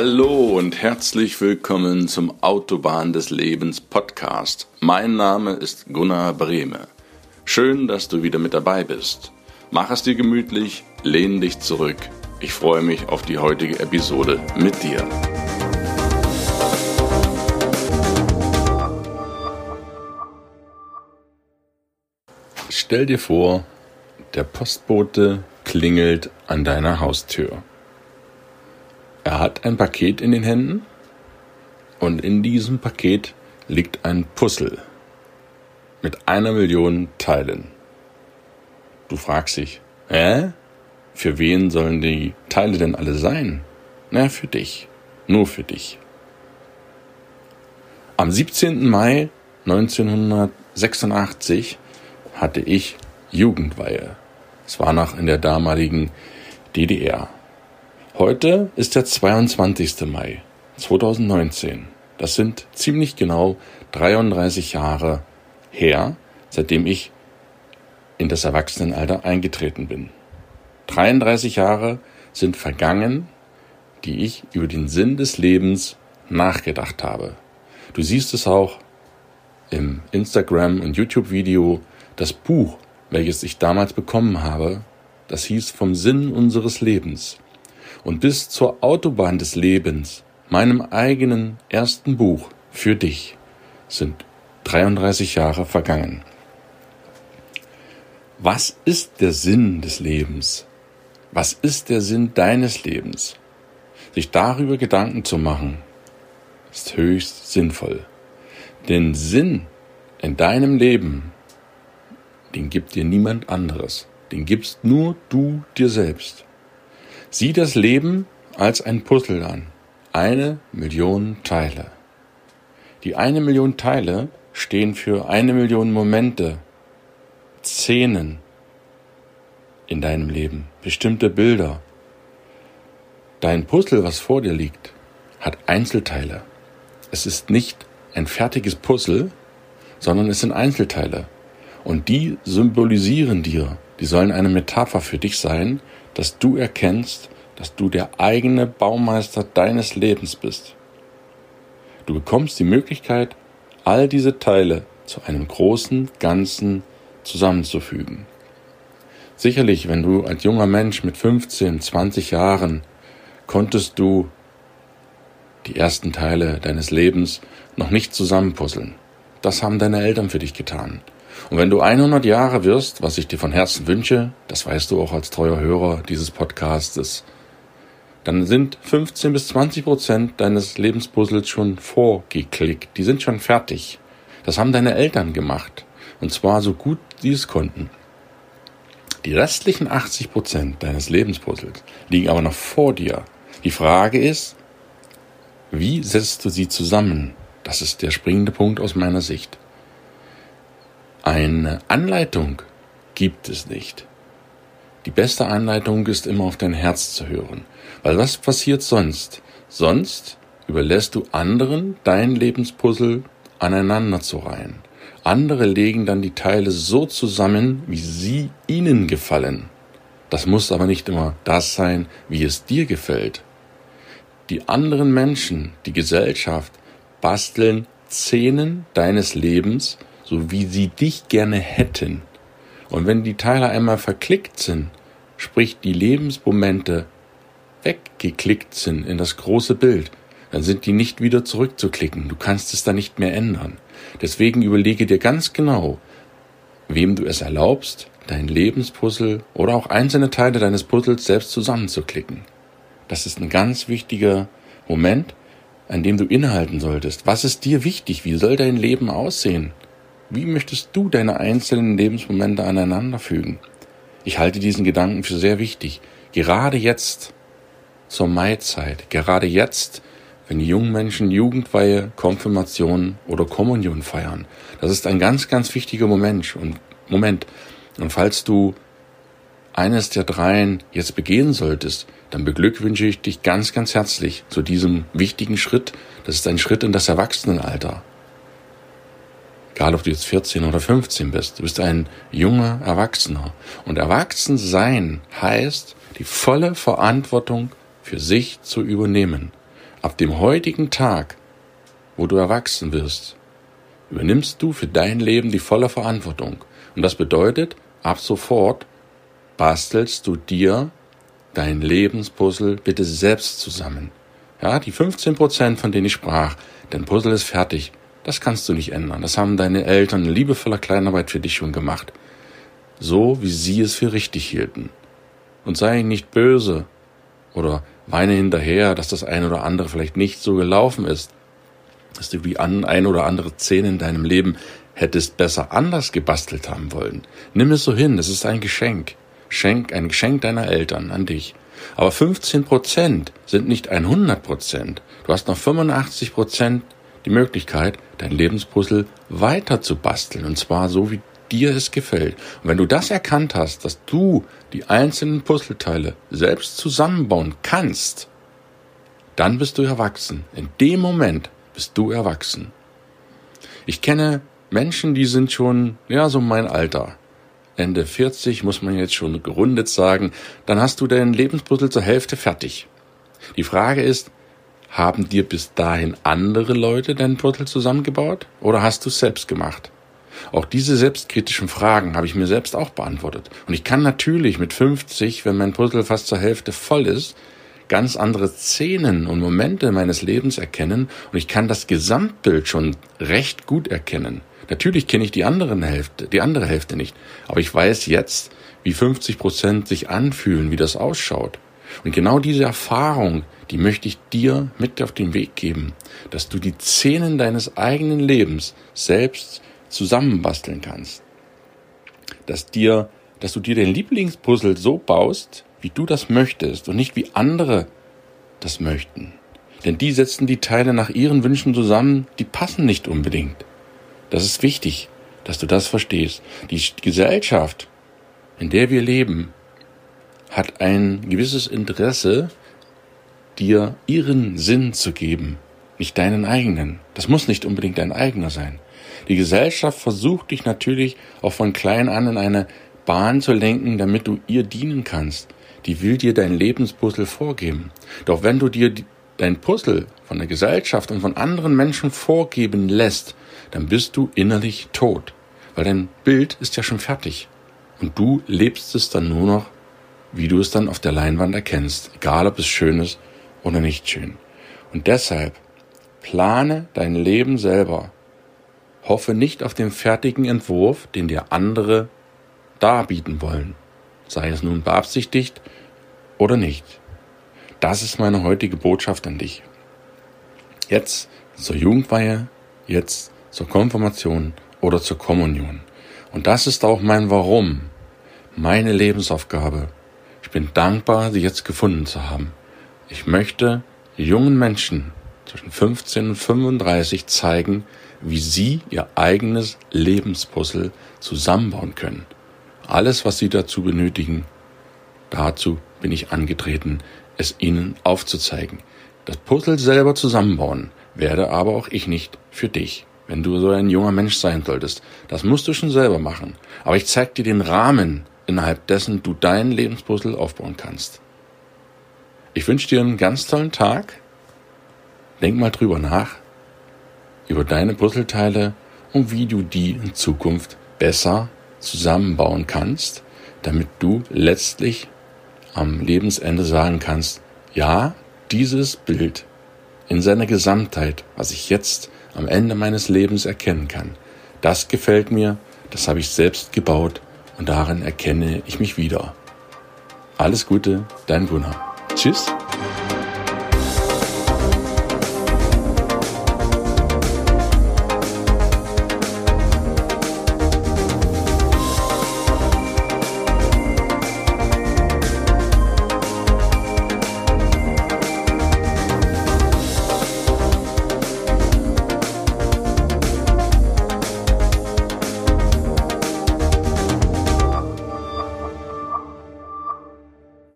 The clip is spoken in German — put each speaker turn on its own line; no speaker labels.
Hallo und herzlich willkommen zum Autobahn des Lebens Podcast. Mein Name ist Gunnar Brehme. Schön, dass du wieder mit dabei bist. Mach es dir gemütlich, lehn dich zurück. Ich freue mich auf die heutige Episode mit dir. Stell dir vor, der Postbote klingelt an deiner Haustür. Er hat ein Paket in den Händen und in diesem Paket liegt ein Puzzle mit einer Million Teilen. Du fragst dich, hä? Für wen sollen die Teile denn alle sein? Na, für dich. Nur für dich. Am 17. Mai 1986 hatte ich Jugendweihe. Es war noch in der damaligen DDR. Heute ist der 22. Mai 2019. Das sind ziemlich genau 33 Jahre her, seitdem ich in das Erwachsenenalter eingetreten bin. 33 Jahre sind vergangen, die ich über den Sinn des Lebens nachgedacht habe. Du siehst es auch im Instagram- und YouTube-Video. Das Buch, welches ich damals bekommen habe, das hieß vom Sinn unseres Lebens und bis zur Autobahn des Lebens, meinem eigenen ersten Buch für dich, sind 33 Jahre vergangen. Was ist der Sinn des Lebens? Was ist der Sinn deines Lebens? Sich darüber Gedanken zu machen, ist höchst sinnvoll. Den Sinn in deinem Leben, den gibt dir niemand anderes. Den gibst nur du dir selbst. Sieh das Leben als ein Puzzle an. Eine Million Teile. Die eine Million Teile stehen für eine Million Momente, Szenen in deinem Leben, bestimmte Bilder. Dein Puzzle, was vor dir liegt, hat Einzelteile. Es ist nicht ein fertiges Puzzle, sondern es sind Einzelteile. Und die symbolisieren dir, die sollen eine Metapher für dich sein, dass du erkennst, dass du der eigene Baumeister deines Lebens bist. Du bekommst die Möglichkeit, all diese Teile zu einem großen Ganzen zusammenzufügen. Sicherlich, wenn du als junger Mensch mit 15, 20 Jahren konntest du die ersten Teile deines Lebens noch nicht zusammenpuzzeln. Das haben deine Eltern für dich getan. Und wenn du 100 Jahre wirst, was ich dir von Herzen wünsche, das weißt du auch als treuer Hörer dieses Podcastes, dann sind 15 bis 20 Prozent deines Lebenspuzzles schon vorgeklickt. Die sind schon fertig. Das haben deine Eltern gemacht. Und zwar so gut sie es konnten. Die restlichen 80 Prozent deines Lebenspuzzles liegen aber noch vor dir. Die Frage ist, wie setzt du sie zusammen? Das ist der springende Punkt aus meiner Sicht. Eine Anleitung gibt es nicht. Die beste Anleitung ist immer auf dein Herz zu hören. Weil was passiert sonst? Sonst überlässt du anderen dein Lebenspuzzle aneinander zu reihen. Andere legen dann die Teile so zusammen, wie sie ihnen gefallen. Das muss aber nicht immer das sein, wie es dir gefällt. Die anderen Menschen, die Gesellschaft, basteln Szenen deines Lebens so wie sie dich gerne hätten. Und wenn die Teile einmal verklickt sind, sprich die Lebensmomente weggeklickt sind in das große Bild, dann sind die nicht wieder zurückzuklicken. Du kannst es dann nicht mehr ändern. Deswegen überlege dir ganz genau, wem du es erlaubst, dein Lebenspuzzle oder auch einzelne Teile deines Puzzles selbst zusammenzuklicken. Das ist ein ganz wichtiger Moment, an dem du innehalten solltest. Was ist dir wichtig? Wie soll dein Leben aussehen? Wie möchtest du deine einzelnen Lebensmomente aneinander fügen? Ich halte diesen Gedanken für sehr wichtig. Gerade jetzt zur Maizeit, gerade jetzt, wenn die jungen Menschen Jugendweihe, Konfirmation oder Kommunion feiern. Das ist ein ganz, ganz wichtiger Moment und Moment. Und falls du eines der dreien jetzt begehen solltest, dann beglückwünsche ich dich ganz, ganz herzlich zu diesem wichtigen Schritt. Das ist ein Schritt in das Erwachsenenalter. Egal, ob du jetzt 14 oder 15 bist, du bist ein junger Erwachsener. Und erwachsen sein heißt, die volle Verantwortung für sich zu übernehmen. ab dem heutigen Tag, wo du erwachsen wirst, übernimmst du für dein Leben die volle Verantwortung. Und das bedeutet, ab sofort bastelst du dir dein Lebenspuzzle bitte selbst zusammen. Ja, die 15 Prozent, von denen ich sprach, dein Puzzle ist fertig. Das kannst du nicht ändern. Das haben deine Eltern in liebevoller Kleinarbeit für dich schon gemacht. So, wie sie es für richtig hielten. Und sei nicht böse oder weine hinterher, dass das eine oder andere vielleicht nicht so gelaufen ist, dass du die ein oder andere Szene in deinem Leben hättest besser anders gebastelt haben wollen. Nimm es so hin, es ist ein Geschenk. Schenk, ein Geschenk deiner Eltern an dich. Aber 15 Prozent sind nicht 100 Prozent. Du hast noch 85 Prozent die Möglichkeit, dein Lebenspuzzle weiter zu basteln. Und zwar so, wie dir es gefällt. Und wenn du das erkannt hast, dass du die einzelnen Puzzleteile selbst zusammenbauen kannst, dann bist du erwachsen. In dem Moment bist du erwachsen. Ich kenne Menschen, die sind schon, ja, so mein Alter. Ende 40 muss man jetzt schon gerundet sagen, dann hast du dein Lebenspuzzle zur Hälfte fertig. Die Frage ist, haben dir bis dahin andere Leute dein Puzzle zusammengebaut oder hast du es selbst gemacht? Auch diese selbstkritischen Fragen habe ich mir selbst auch beantwortet. Und ich kann natürlich mit 50, wenn mein Puzzle fast zur Hälfte voll ist, ganz andere Szenen und Momente meines Lebens erkennen und ich kann das Gesamtbild schon recht gut erkennen. Natürlich kenne ich die anderen Hälfte, die andere Hälfte nicht, aber ich weiß jetzt, wie 50 Prozent sich anfühlen, wie das ausschaut. Und genau diese Erfahrung, die möchte ich dir mit auf den Weg geben, dass du die Szenen deines eigenen Lebens selbst zusammenbasteln kannst. Dass dir, dass du dir den Lieblingspuzzle so baust, wie du das möchtest und nicht wie andere das möchten. Denn die setzen die Teile nach ihren Wünschen zusammen, die passen nicht unbedingt. Das ist wichtig, dass du das verstehst. Die Gesellschaft, in der wir leben, hat ein gewisses Interesse, dir ihren Sinn zu geben, nicht deinen eigenen. Das muss nicht unbedingt dein eigener sein. Die Gesellschaft versucht dich natürlich auch von klein an in eine Bahn zu lenken, damit du ihr dienen kannst. Die will dir dein Lebenspuzzle vorgeben. Doch wenn du dir dein Puzzle von der Gesellschaft und von anderen Menschen vorgeben lässt, dann bist du innerlich tot, weil dein Bild ist ja schon fertig. Und du lebst es dann nur noch, wie du es dann auf der Leinwand erkennst, egal ob es schön ist oder nicht schön. Und deshalb plane dein Leben selber Hoffe nicht auf den fertigen Entwurf, den dir andere darbieten wollen, sei es nun beabsichtigt oder nicht. Das ist meine heutige Botschaft an dich. Jetzt zur Jugendweihe, jetzt zur Konfirmation oder zur Kommunion. Und das ist auch mein Warum, meine Lebensaufgabe. Ich bin dankbar, sie jetzt gefunden zu haben. Ich möchte jungen Menschen zwischen 15 und 35 zeigen, wie sie ihr eigenes Lebenspuzzle zusammenbauen können. Alles, was sie dazu benötigen, dazu bin ich angetreten, es ihnen aufzuzeigen. Das Puzzle selber zusammenbauen werde aber auch ich nicht für dich, wenn du so ein junger Mensch sein solltest. Das musst du schon selber machen. Aber ich zeige dir den Rahmen, innerhalb dessen du dein Lebenspuzzle aufbauen kannst. Ich wünsche dir einen ganz tollen Tag. Denk mal drüber nach über deine Puzzleteile und wie du die in Zukunft besser zusammenbauen kannst, damit du letztlich am Lebensende sagen kannst, ja, dieses Bild in seiner Gesamtheit, was ich jetzt am Ende meines Lebens erkennen kann, das gefällt mir, das habe ich selbst gebaut und darin erkenne ich mich wieder. Alles Gute, dein Gunnar. Tschüss.